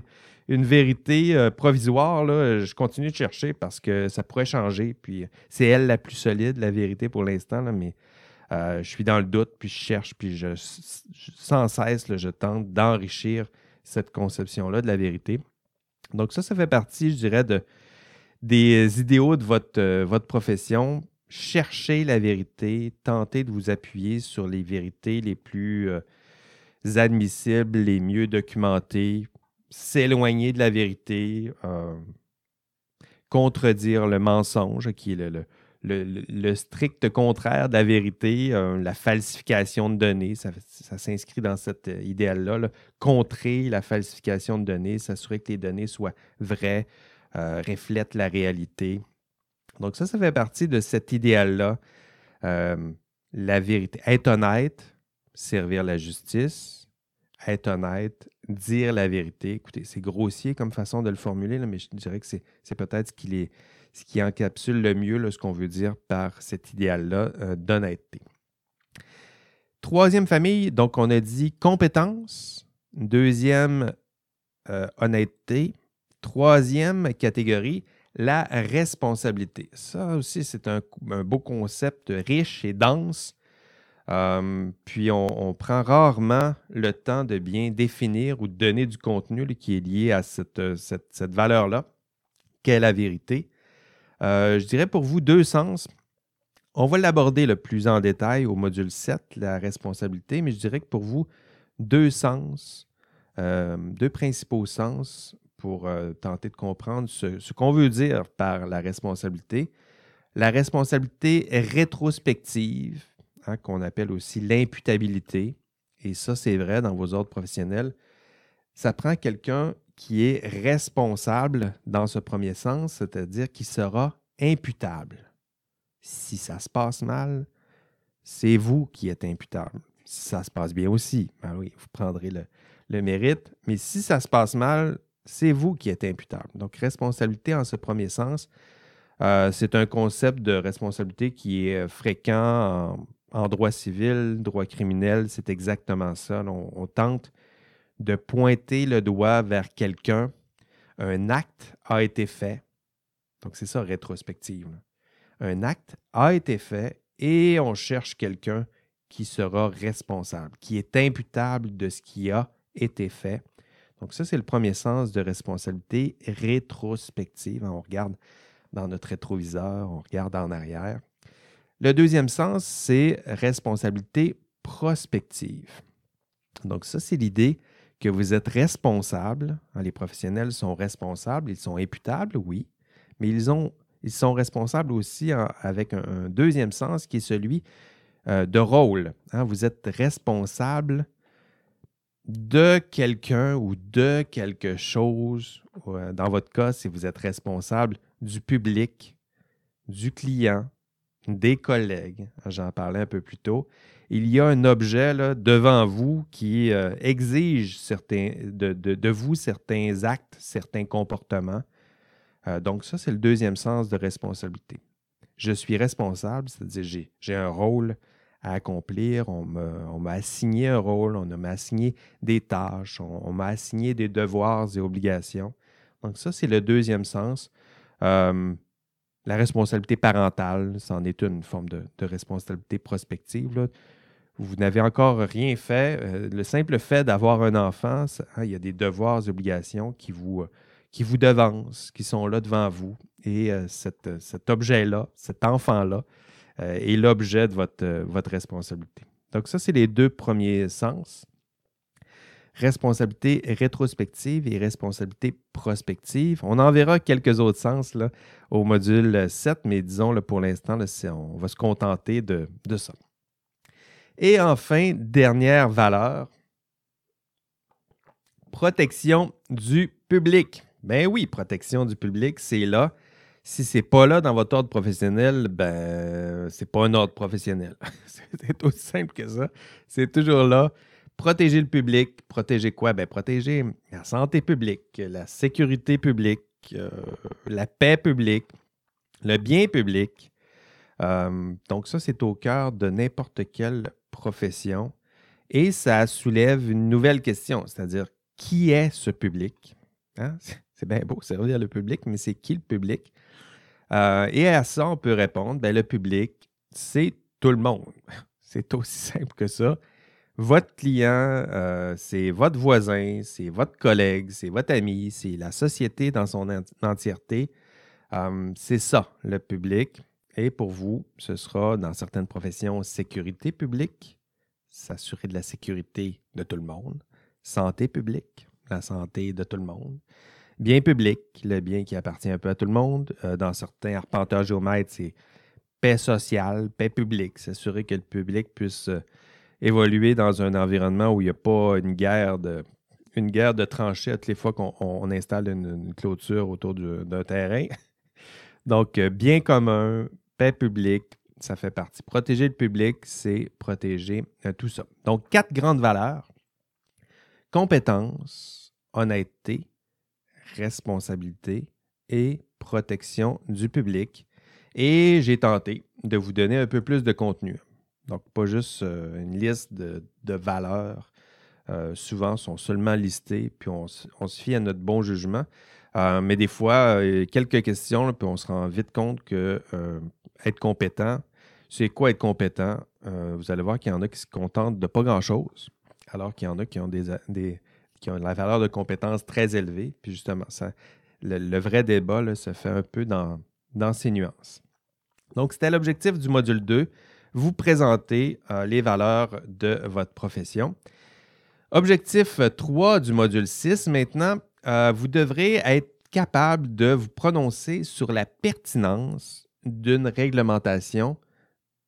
une, vérité euh, provisoire, je continue de chercher parce que ça pourrait changer. Puis c'est elle la plus solide, la vérité pour l'instant, mais euh, je suis dans le doute, puis je cherche, puis je, sans cesse, je tente d'enrichir cette conception-là de la vérité. Donc ça, ça fait partie, je dirais, de, des idéaux de votre, euh, votre profession. Cherchez la vérité, tentez de vous appuyer sur les vérités les plus admissibles, les mieux documentées, s'éloigner de la vérité. Euh, contredire le mensonge, qui est le, strict contraire de la vérité, euh, la falsification de données. Ça, s'inscrit dans cet euh, idéal-là. Contrer la falsification de données, s'assurer que les données soient vraies, reflètent la réalité. Donc ça, ça fait partie de cet idéal-là. la vérité. Être honnête, servir la justice, être honnête, dire la vérité. Écoutez, c'est grossier comme façon de le formuler, mais je dirais que c'est peut-être ce qui, ce qui encapsule le mieux ce qu'on veut dire par cet idéal-là euh, d'honnêteté. Troisième famille, donc on a dit compétence. Deuxième, euh, honnêteté. Troisième catégorie, la responsabilité. Ça aussi, c'est un, beau concept riche et dense euh, puis on, prend rarement le temps de bien définir ou de donner du contenu qui est lié à cette, euh, valeur-là, qu'est la vérité. Euh, je dirais pour vous deux sens. On va l'aborder le plus en détail au module 7, la responsabilité, mais je dirais que pour vous, deux sens, deux principaux sens pour tenter de comprendre ce, ce qu'on veut dire par la responsabilité. La responsabilité rétrospective, Hein, qu'on appelle aussi l'imputabilité. Et ça, c'est vrai dans vos ordres professionnels. Ça prend quelqu'un qui est responsable dans ce premier sens, c'est-à-dire qui sera imputable. Si ça se passe mal, c'est vous qui êtes imputable. Si ça se passe bien aussi, ben oui, vous prendrez le, mérite. Mais si ça se passe mal, c'est vous qui êtes imputable. Donc, responsabilité en ce premier sens, euh, c'est un concept de responsabilité qui est fréquent en, en droit civil, droit criminel, c'est exactement ça. On, tente de pointer le doigt vers quelqu'un. Un acte a été fait. Donc, c'est ça, rétrospective. Un acte a été fait et on cherche quelqu'un qui sera responsable, qui est imputable de ce qui a été fait. Donc, ça, c'est le premier sens de responsabilité rétrospective. On regarde dans notre rétroviseur, on regarde en arrière. Le deuxième sens, c'est responsabilité prospective. Donc ça, c'est l'idée que vous êtes responsable. Hein, les professionnels sont responsables, ils sont imputables, oui, mais ils, ont, ils sont responsables aussi avec un, deuxième sens qui est celui euh, de rôle. Hein. Vous êtes responsable de quelqu'un ou de quelque chose. Euh, dans votre cas, si vous êtes responsable du public, du client, des collègues, j'en parlais un peu plus tôt, il y a un objet devant vous qui euh, exige de, vous certains actes, certains comportements. Euh, donc ça, c'est le deuxième sens de responsabilité. Je suis responsable, c'est-à-dire j'ai un rôle à accomplir, on m'a assigné un rôle, on m'a assigné des tâches, on, m'a assigné des devoirs et obligations. Donc ça, c'est le deuxième sens. Euh, la responsabilité parentale, c'en est une forme de, responsabilité prospective. Vous n'avez encore rien fait. Euh, le simple fait d'avoir un enfant, hein, il y a des devoirs, obligations qui vous, euh, qui vous devancent, qui sont là devant vous. Et euh, cet objet-là, cet enfant-là, est l'objet de votre, votre responsabilité. Donc ça, c'est les deux premiers sens responsabilité rétrospective et responsabilité prospective. On en verra quelques autres sens au module 7, mais disons là, pour l'instant, on va se contenter de, de ça. Et enfin, dernière valeur, protection du public. Ben oui, protection du public, c'est là. Si c'est pas là dans votre ordre professionnel, ben c'est pas un ordre professionnel. [laughs] c'est aussi simple que ça. C'est toujours là protéger le public. Protéger quoi? Ben, protéger la santé publique, la sécurité publique, euh, la paix publique, le bien public. Euh, donc ça, c'est au cœur de n'importe quelle profession. Et ça soulève une nouvelle question, c'est-à-dire qui est ce public? Hein? [laughs] C'est bien beau servir le public, mais c'est qui le public? Euh, et à ça, on peut répondre, ben, le public, c'est tout le monde. [laughs] C'est aussi simple que ça votre client, euh, c'est votre voisin, c'est votre collègue, c'est votre ami, c'est la société dans son entièreté. Euh, c'est ça, le public. Et pour vous, ce sera dans certaines professions sécurité publique, s'assurer de la sécurité de tout le monde, santé publique, la santé de tout le monde, bien public, le bien qui appartient un peu à tout le monde. Euh, dans certains arpenteurs géomètres, c'est paix sociale, paix publique, s'assurer que le public puisse euh, évoluer dans un environnement où il n'y a pas une guerre de une guerre de tranchées toutes les fois qu'on installe une, clôture autour d'un terrain. [laughs] Donc, euh, bien commun, paix publique, ça fait partie. Protéger le public, c'est protéger tout ça. Donc, quatre grandes valeurs. Compétence, honnêteté, responsabilité et protection du public. Et j'ai tenté de vous donner un peu plus de contenu. Donc, pas juste euh, une liste de, valeurs. Euh, souvent, sont seulement listées, puis on, se fie à notre bon jugement. Euh, mais des fois, quelques questions, puis on se rend vite compte que être compétent, c'est quoi être compétent? vous allez voir qu'il y en a qui se contentent de pas grand-chose, alors qu'il y en a qui ont des, des, qui ont la valeur de compétences très élevée. Puis justement, ça, le, vrai débat se fait un peu dans, dans ces nuances. Donc, c'était l'objectif du module 2, vous présenter euh, les valeurs de votre profession. Objectif 3 du module 6, maintenant, euh, vous devrez être capable de vous prononcer sur la pertinence d'une réglementation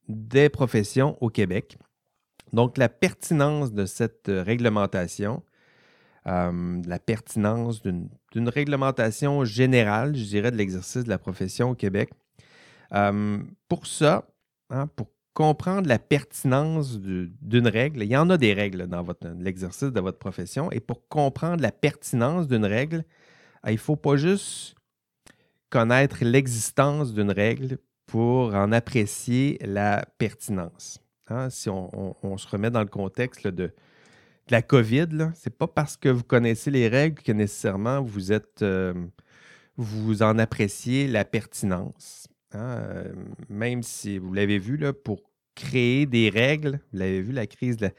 des professions au Québec. Donc, la pertinence de cette réglementation, euh, la pertinence d'une réglementation générale, je dirais, de l'exercice de la profession au Québec. Euh, pour ça, hein, pour comprendre la pertinence d'une règle, il y en a des règles dans l'exercice de votre profession, et pour comprendre la pertinence d'une règle, il ne faut pas juste connaître l'existence d'une règle pour en apprécier la pertinence. Hein. si on, se remet dans le contexte de, la COVID, ce n'est pas parce que vous connaissez les règles que nécessairement vous êtes euh, vous en appréciez la pertinence. Hein. Euh, même si vous l'avez vu, là, pour créer des règles, vous l'avez vu, la crise de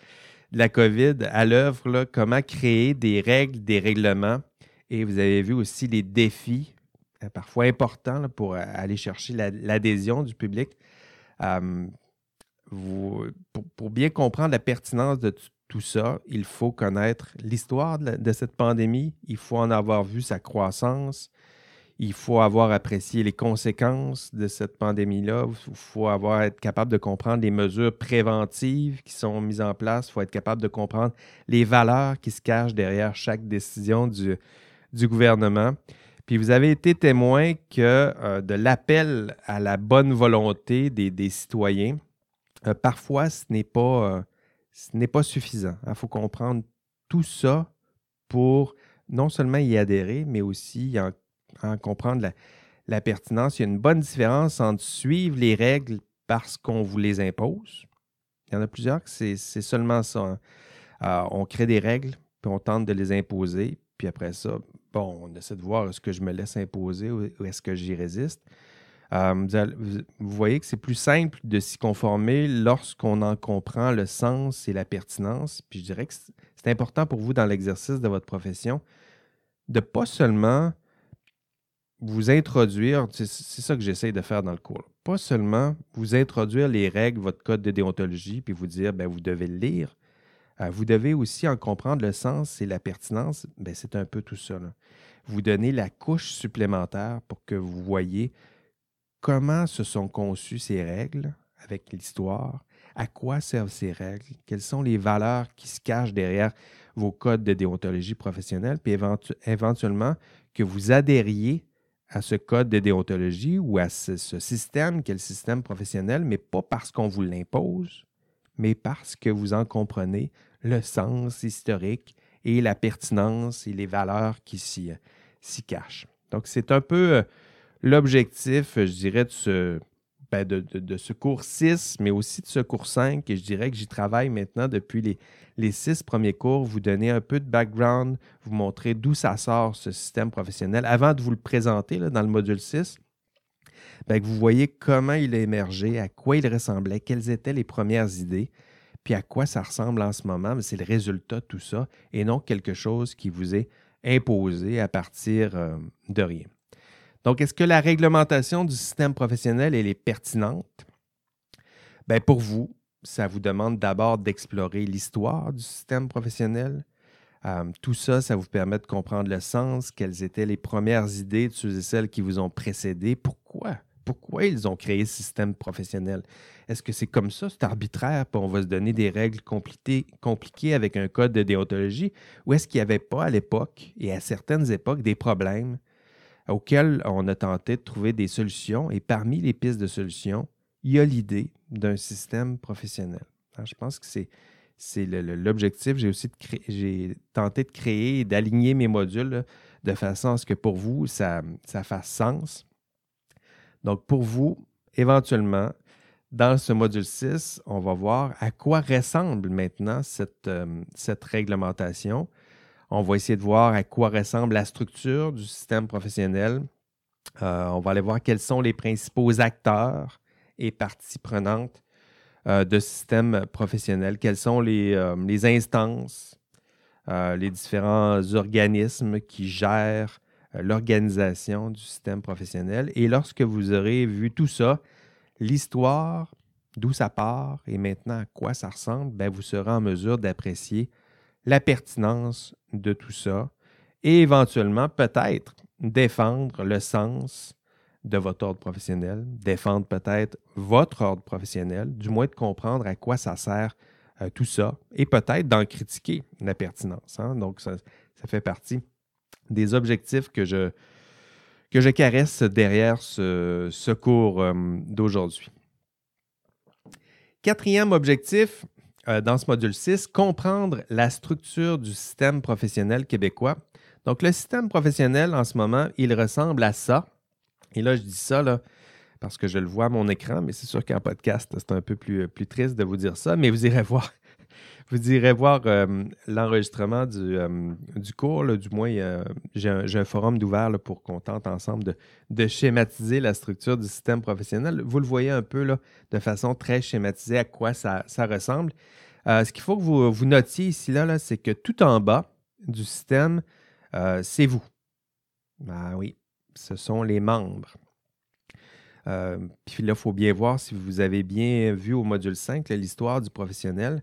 la, COVID à l'œuvre, comment créer des règles, des règlements. Et vous avez vu aussi les défis, euh, parfois importants, pour aller chercher l'adhésion du public. pour, bien comprendre la pertinence de tout ça, il faut connaître l'histoire de, cette pandémie, il faut en avoir vu sa croissance, il faut avoir apprécié les conséquences de cette pandémie-là, il faut avoir être capable de comprendre les mesures préventives qui sont mises en place, il faut être capable de comprendre les valeurs qui se cachent derrière chaque décision du, gouvernement. Puis vous avez été témoin que euh, de l'appel à la bonne volonté des, citoyens, euh, parfois ce n'est pas euh, ce n'est pas suffisant. Il faut comprendre tout ça pour non seulement y adhérer, mais aussi en, comprendre la, pertinence. Il y a une bonne différence entre suivre les règles parce qu'on vous les impose. Il y en a plusieurs que c'est seulement ça. Hein. Euh, on crée des règles, puis on tente de les imposer, puis après ça, bon, on essaie de voir est-ce que je me laisse imposer ou est-ce que j'y résiste. Euh, vous, voyez que c'est plus simple de s'y conformer lorsqu'on en comprend le sens et la pertinence. Puis je dirais que c'est important pour vous dans l'exercice de votre profession de pas seulement vous introduire, c'est ça que j'essaie de faire dans le cours, pas seulement vous introduire les règles, votre code de déontologie, puis vous dire, ben, vous devez le lire. Euh, vous devez aussi en comprendre le sens et la pertinence. Ben, c'est un peu tout ça. Vous donnez la couche supplémentaire pour que vous voyez comment se sont conçues ces règles avec l'histoire, à quoi servent ces règles, quelles sont les valeurs qui se cachent derrière vos codes de déontologie professionnelle, puis éventuellement que vous adhériez à ce code de déontologie ou à ce, système le système professionnel, mais pas parce qu'on vous l'impose, mais parce que vous en comprenez le sens historique et la pertinence et les valeurs qui s'y cachent. Donc, c'est un peu euh, l'objectif, je dirais, de ce, ben, de, ce cours 6, mais aussi de ce cours 5, et je dirais que j'y travaille maintenant depuis les, six premiers cours, vous donner un peu de background, vous montrer d'où ça sort ce système professionnel, avant de vous le présenter dans le module 6. Ben, que vous voyez comment il a émergé, à quoi il ressemblait, quelles étaient les premières idées, puis à quoi ça ressemble en ce moment. C'est le résultat de tout ça et non quelque chose qui vous est imposé à partir euh, de rien. Donc, est-ce que la réglementation du système professionnel elle est pertinente? Bien, pour vous, ça vous demande d'abord d'explorer l'histoire du système professionnel, tout ça, ça vous permet de comprendre le sens, quelles étaient les premières idées de ceux et celles qui vous ont précédé, pourquoi? Pourquoi ils ont créé ce système professionnel? Est-ce que c'est comme ça, c'est arbitraire, puis on va se donner des règles compliquées, avec un code de déontologie, ou est-ce qu'il n'y avait pas à l'époque et à certaines époques des problèmes auxquels on a tenté de trouver des solutions, et parmi les pistes de solutions, il y a l'idée d'un système professionnel. je pense que c'est l'objectif. J'ai aussi tenté de créer et d'aligner mes modules de façon à ce que pour vous, ça, ça fasse sens. Donc, pour vous, éventuellement, dans ce module 6, on va voir à quoi ressemble maintenant cette, euh, cette réglementation. On va essayer de voir à quoi ressemble la structure du système professionnel. Euh, on va aller voir quels sont les principaux acteurs et parties prenantes euh, de ce système professionnel, quelles sont les, les instances, les différents organismes qui gèrent euh, l'organisation du système professionnel. Et lorsque vous aurez vu tout ça, l'histoire, d'où ça part et maintenant à quoi ça ressemble, ben vous serez en mesure d'apprécier la pertinence de tout ça et éventuellement peut-être défendre le sens de votre ordre professionnel, défendre peut-être votre ordre professionnel, du moins de comprendre à quoi ça sert euh, tout ça et peut-être d'en critiquer la pertinence. Hein. Donc, ça, ça fait partie des objectifs que je, que je caresse derrière ce, cours euh, d'aujourd'hui. Quatrième objectif euh, dans ce module 6, comprendre la structure du système professionnel québécois. Donc, le système professionnel en ce moment, il ressemble à ça. Et là, je dis ça parce que je le vois à mon écran, mais c'est sûr qu'en podcast, c'est un peu plus, plus triste de vous dire ça, mais vous irez [laughs] voir vous irez voir euh, l'enregistrement du, euh, du, cours. du moins, j'ai un, forum d'ouvert pour qu'on tente ensemble de, schématiser la structure du système professionnel. Vous le voyez un peu là, de façon très schématisée à quoi ça, ressemble. Euh, ce qu'il faut que vous, vous notiez ici, là, là c'est que tout en bas du système, c'est vous. Ah oui, ce sont les membres. puis là, il faut bien voir si vous avez bien vu au module 5 l'histoire du professionnel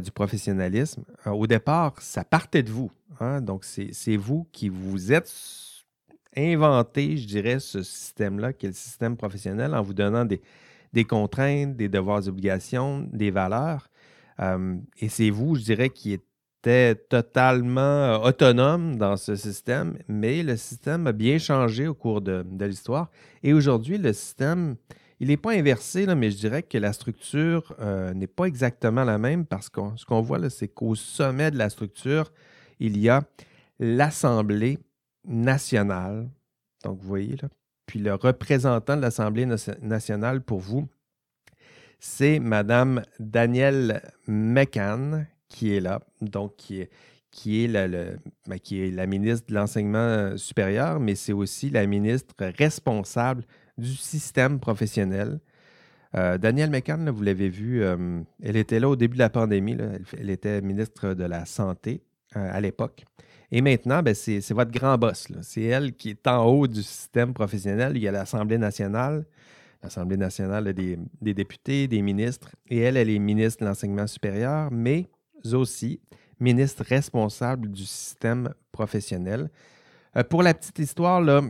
du professionnalisme. Euh, au départ, ça partait de vous. Hein. Donc, c'est vous qui vous êtes inventé, je dirais, ce système-là, qui est le système professionnel, en vous donnant des, contraintes, des devoirs, obligations, des valeurs. Euh, et c'est vous, je dirais, qui était totalement euh, autonome dans ce système, mais le système a bien changé au cours de l'histoire. Et aujourd'hui, le système il n'est pas inversé, là, mais je dirais que la structure euh, n'est pas exactement la même parce que ce qu'on voit, c'est qu'au sommet de la structure, il y a l'Assemblée nationale. Donc, vous voyez, là. Puis le représentant de l'Assemblée nationale pour vous, c'est Madame Danielle McCann qui est là, donc qui qui est, la, ben, qui est la ministre de l'Enseignement supérieur, mais c'est aussi la ministre responsable du système professionnel. Euh, Danielle McCann, vous l'avez vu, euh, elle était là au début de la pandémie. Elle, était ministre de la Santé euh, à l'époque. Et maintenant, ben, c'est votre grand boss. C'est elle qui est en haut du système professionnel. Il y a l'Assemblée nationale. L'Assemblée nationale des, des, députés, des ministres. Et elle, elle est ministre de l'Enseignement supérieur, mais aussi ministre responsable du système professionnel. pour la petite histoire, là,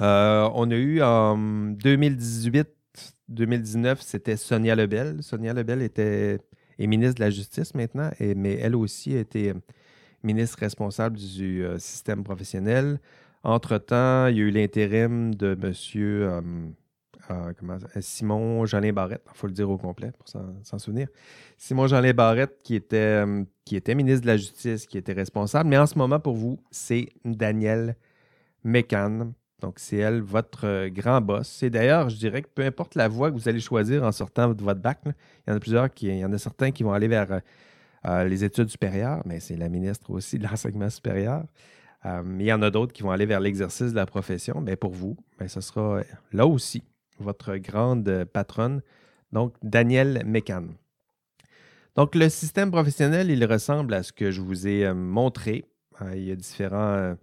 euh, on a eu en 2018-2019, c'était Sonia Lebel. Sonia Lebel était, ministre de la Justice maintenant, mais elle aussi a été ministre responsable du euh, système professionnel. Entre-temps, il y a eu l'intérim de M. Euh, Simon Jeanin Barrette, il faut le dire au complet pour s'en souvenir. Simon Jeanin Barrette, qui était, qui était ministre de la Justice, qui était responsable. Mais en ce moment, pour vous, c'est Daniel Mécan, donc, c'est elle, votre euh, grand boss. C'est d'ailleurs, je dirais que peu importe la voie que vous allez choisir en sortant de votre bac, il y en a plusieurs qui, il y en a certains qui vont aller vers euh, euh, les études supérieures, mais c'est la ministre aussi de l'enseignement supérieur. il y en a d'autres qui vont aller vers l'exercice de la profession. Mais pour vous, ben, ce sera là aussi votre grande patronne, donc Danielle Mécan. Donc, le système professionnel, il ressemble à ce que je vous ai montré. il y a différents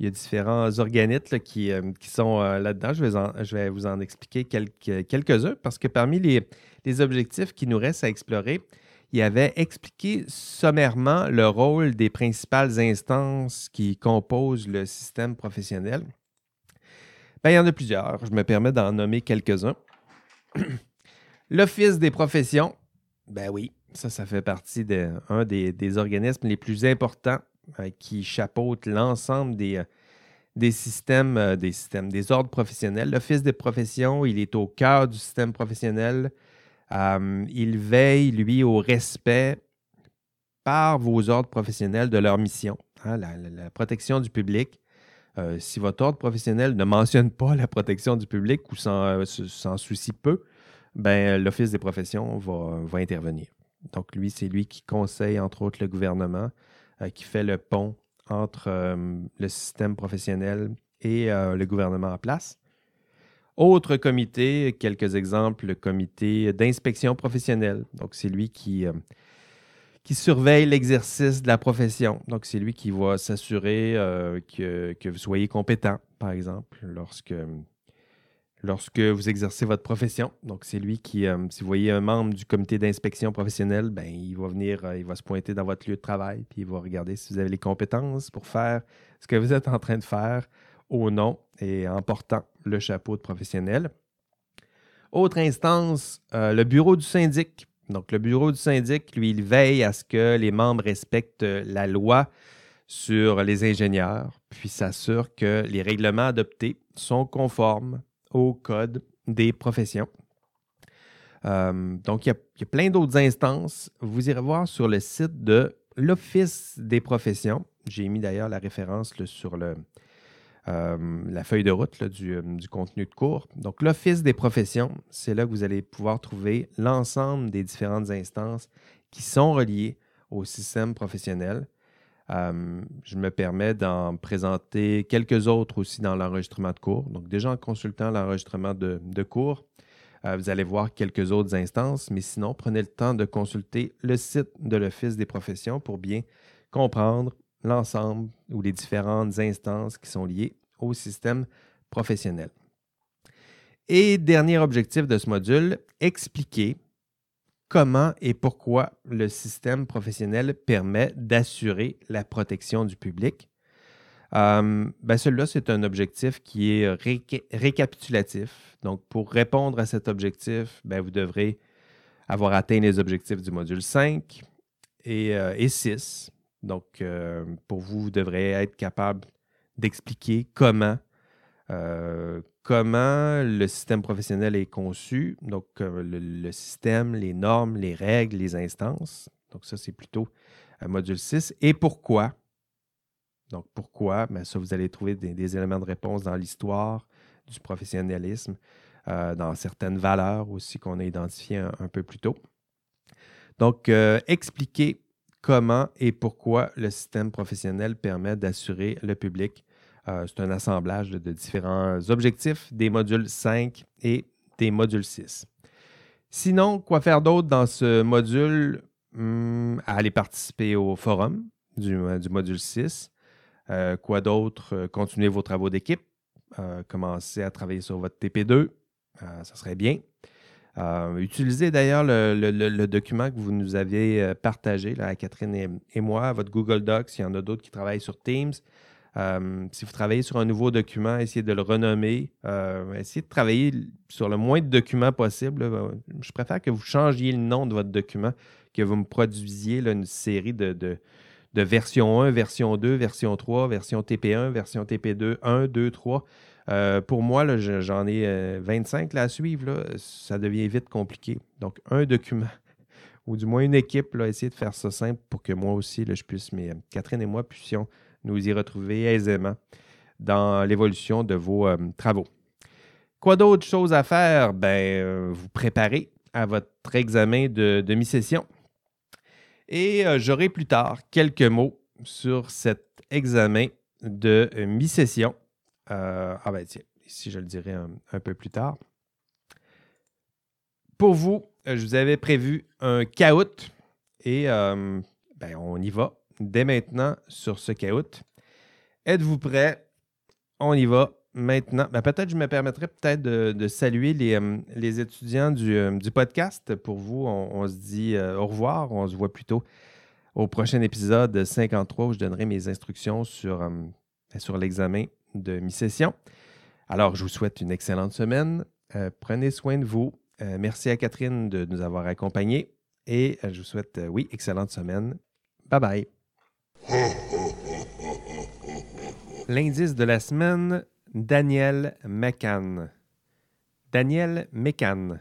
il y a différents organites qui, euh, qui, sont euh, là-dedans. Je vais, vous en expliquer quelques, quelques-uns parce que parmi les, objectifs qui nous restent à explorer, il avait expliqué sommairement le rôle des principales instances qui composent le système professionnel. Ben, il y en a plusieurs. Je me permets d'en nommer quelques-uns. [clears throat] L'Office des professions, ben oui, ça, ça fait partie d'un des, organismes les plus importants qui chapeautent l'ensemble des, euh, des systèmes, euh, des systèmes, des ordres professionnels. L'Office des professions, il est au cœur du système professionnel. il veille, lui, au respect par vos ordres professionnels de leur mission, hein, la, protection du public. si votre ordre professionnel ne mentionne pas la protection du public ou s'en soucie peu, ben, l'Office des professions va, va intervenir. Donc, lui, c'est lui qui conseille, entre autres, le gouvernement, euh, qui fait le pont entre euh, le système professionnel et euh, le gouvernement en place. Autre comité, quelques exemples, le comité d'inspection professionnelle. Donc, c'est lui qui, surveille l'exercice de la profession. Donc, c'est lui qui va s'assurer que, vous soyez compétent, par exemple, lorsque lorsque vous exercez votre profession. Donc, c'est lui qui, euh, si vous voyez un membre du comité d'inspection professionnelle, ben, il va venir, euh, il va se pointer dans votre lieu de travail, puis il va regarder si vous avez les compétences pour faire ce que vous êtes en train de faire au nom et en portant le chapeau de professionnel. Autre instance, euh, le bureau du syndic. Donc, le bureau du syndic, lui, il veille à ce que les membres respectent la loi sur les ingénieurs, puis s'assure que les règlements adoptés sont conformes au code des professions. Euh, donc, il y, a, plein d'autres instances. Vous irez voir sur le site de l'Office des professions. J'ai mis d'ailleurs la référence sur euh, la feuille de route euh, du, contenu de cours. Donc, l'Office des professions, c'est là que vous allez pouvoir trouver l'ensemble des différentes instances qui sont reliées au système professionnel. Euh, je me permets d'en présenter quelques autres aussi dans l'enregistrement de cours. Donc, déjà en consultant l'enregistrement de, cours, euh, vous allez voir quelques autres instances, mais sinon, prenez le temps de consulter le site de l'Office des professions pour bien comprendre l'ensemble ou les différentes instances qui sont liées au système professionnel. Et dernier objectif de ce module, expliquer comment et pourquoi le système professionnel permet d'assurer la protection du public. Euh, ben celui-là, c'est un objectif qui est récapitulatif. Donc, pour répondre à cet objectif, ben, vous devrez avoir atteint les objectifs du module 5 et, 6. Euh, Donc, euh, pour vous, vous devrez être capable d'expliquer comment comment le système professionnel est conçu, donc euh, le, système, les normes, les règles, les instances. Donc ça, c'est plutôt un module 6. Et pourquoi? Donc pourquoi? Bien, ça, vous allez trouver des, éléments de réponse dans l'histoire du professionnalisme, euh, dans certaines valeurs aussi qu'on a identifiées un, peu plus tôt. Donc, euh, expliquer comment et pourquoi le système professionnel permet d'assurer le public euh, c'est un assemblage de, différents objectifs des modules 5 et des modules 6. Sinon, quoi faire d'autre dans ce module? Hmm, aller participer au forum du, euh, module 6. Euh, quoi d'autre? continuer vos travaux d'équipe. commencer à travailler sur votre TP2. ça serait bien. utilisez d'ailleurs le, document que vous nous aviez partagé, à Catherine et, moi, votre Google Docs. Il y en a d'autres qui travaillent sur Teams. Euh, si vous travaillez sur un nouveau document, essayez de le renommer. Euh, essayez de travailler sur le moins de documents possible. Je préfère que vous changiez le nom de votre document, que vous me produisiez une série de, de, version 1, version 2, version 3, version TP1, version TP2, 1, 2, 3. pour moi, j'en ai 25 là, à suivre. ça devient vite compliqué. Donc, un document, [laughs] ou du moins une équipe, là, essayez de faire ça simple pour que moi aussi, je puisse, mais Catherine et moi puissions nous y retrouver aisément dans l'évolution de vos euh, travaux. Quoi d'autre chose à faire? Ben, euh, vous préparez à votre examen de, mi-session. Et euh, j'aurai plus tard quelques mots sur cet examen de mi-session. ah ben tiens, ici je le dirai un, peu plus tard. Pour vous, je vous avais prévu un caout et ben, on y va dès maintenant sur ce caout. Êtes-vous prêt? On y va. maintenant. Ben, peut-être je me permettrais peut-être de, saluer les, euh, étudiants du, euh, du, podcast. Pour vous, on, se dit au revoir. On se voit plutôt au prochain épisode 53 où je donnerai mes instructions sur, sur l'examen de mi-session. Alors, je vous souhaite une excellente semaine. prenez soin de vous. merci à Catherine de nous avoir accompagnés. Et je vous souhaite, oui, excellente semaine. Bye bye. L'indice de la semaine, Daniel McCann. Daniel McCann.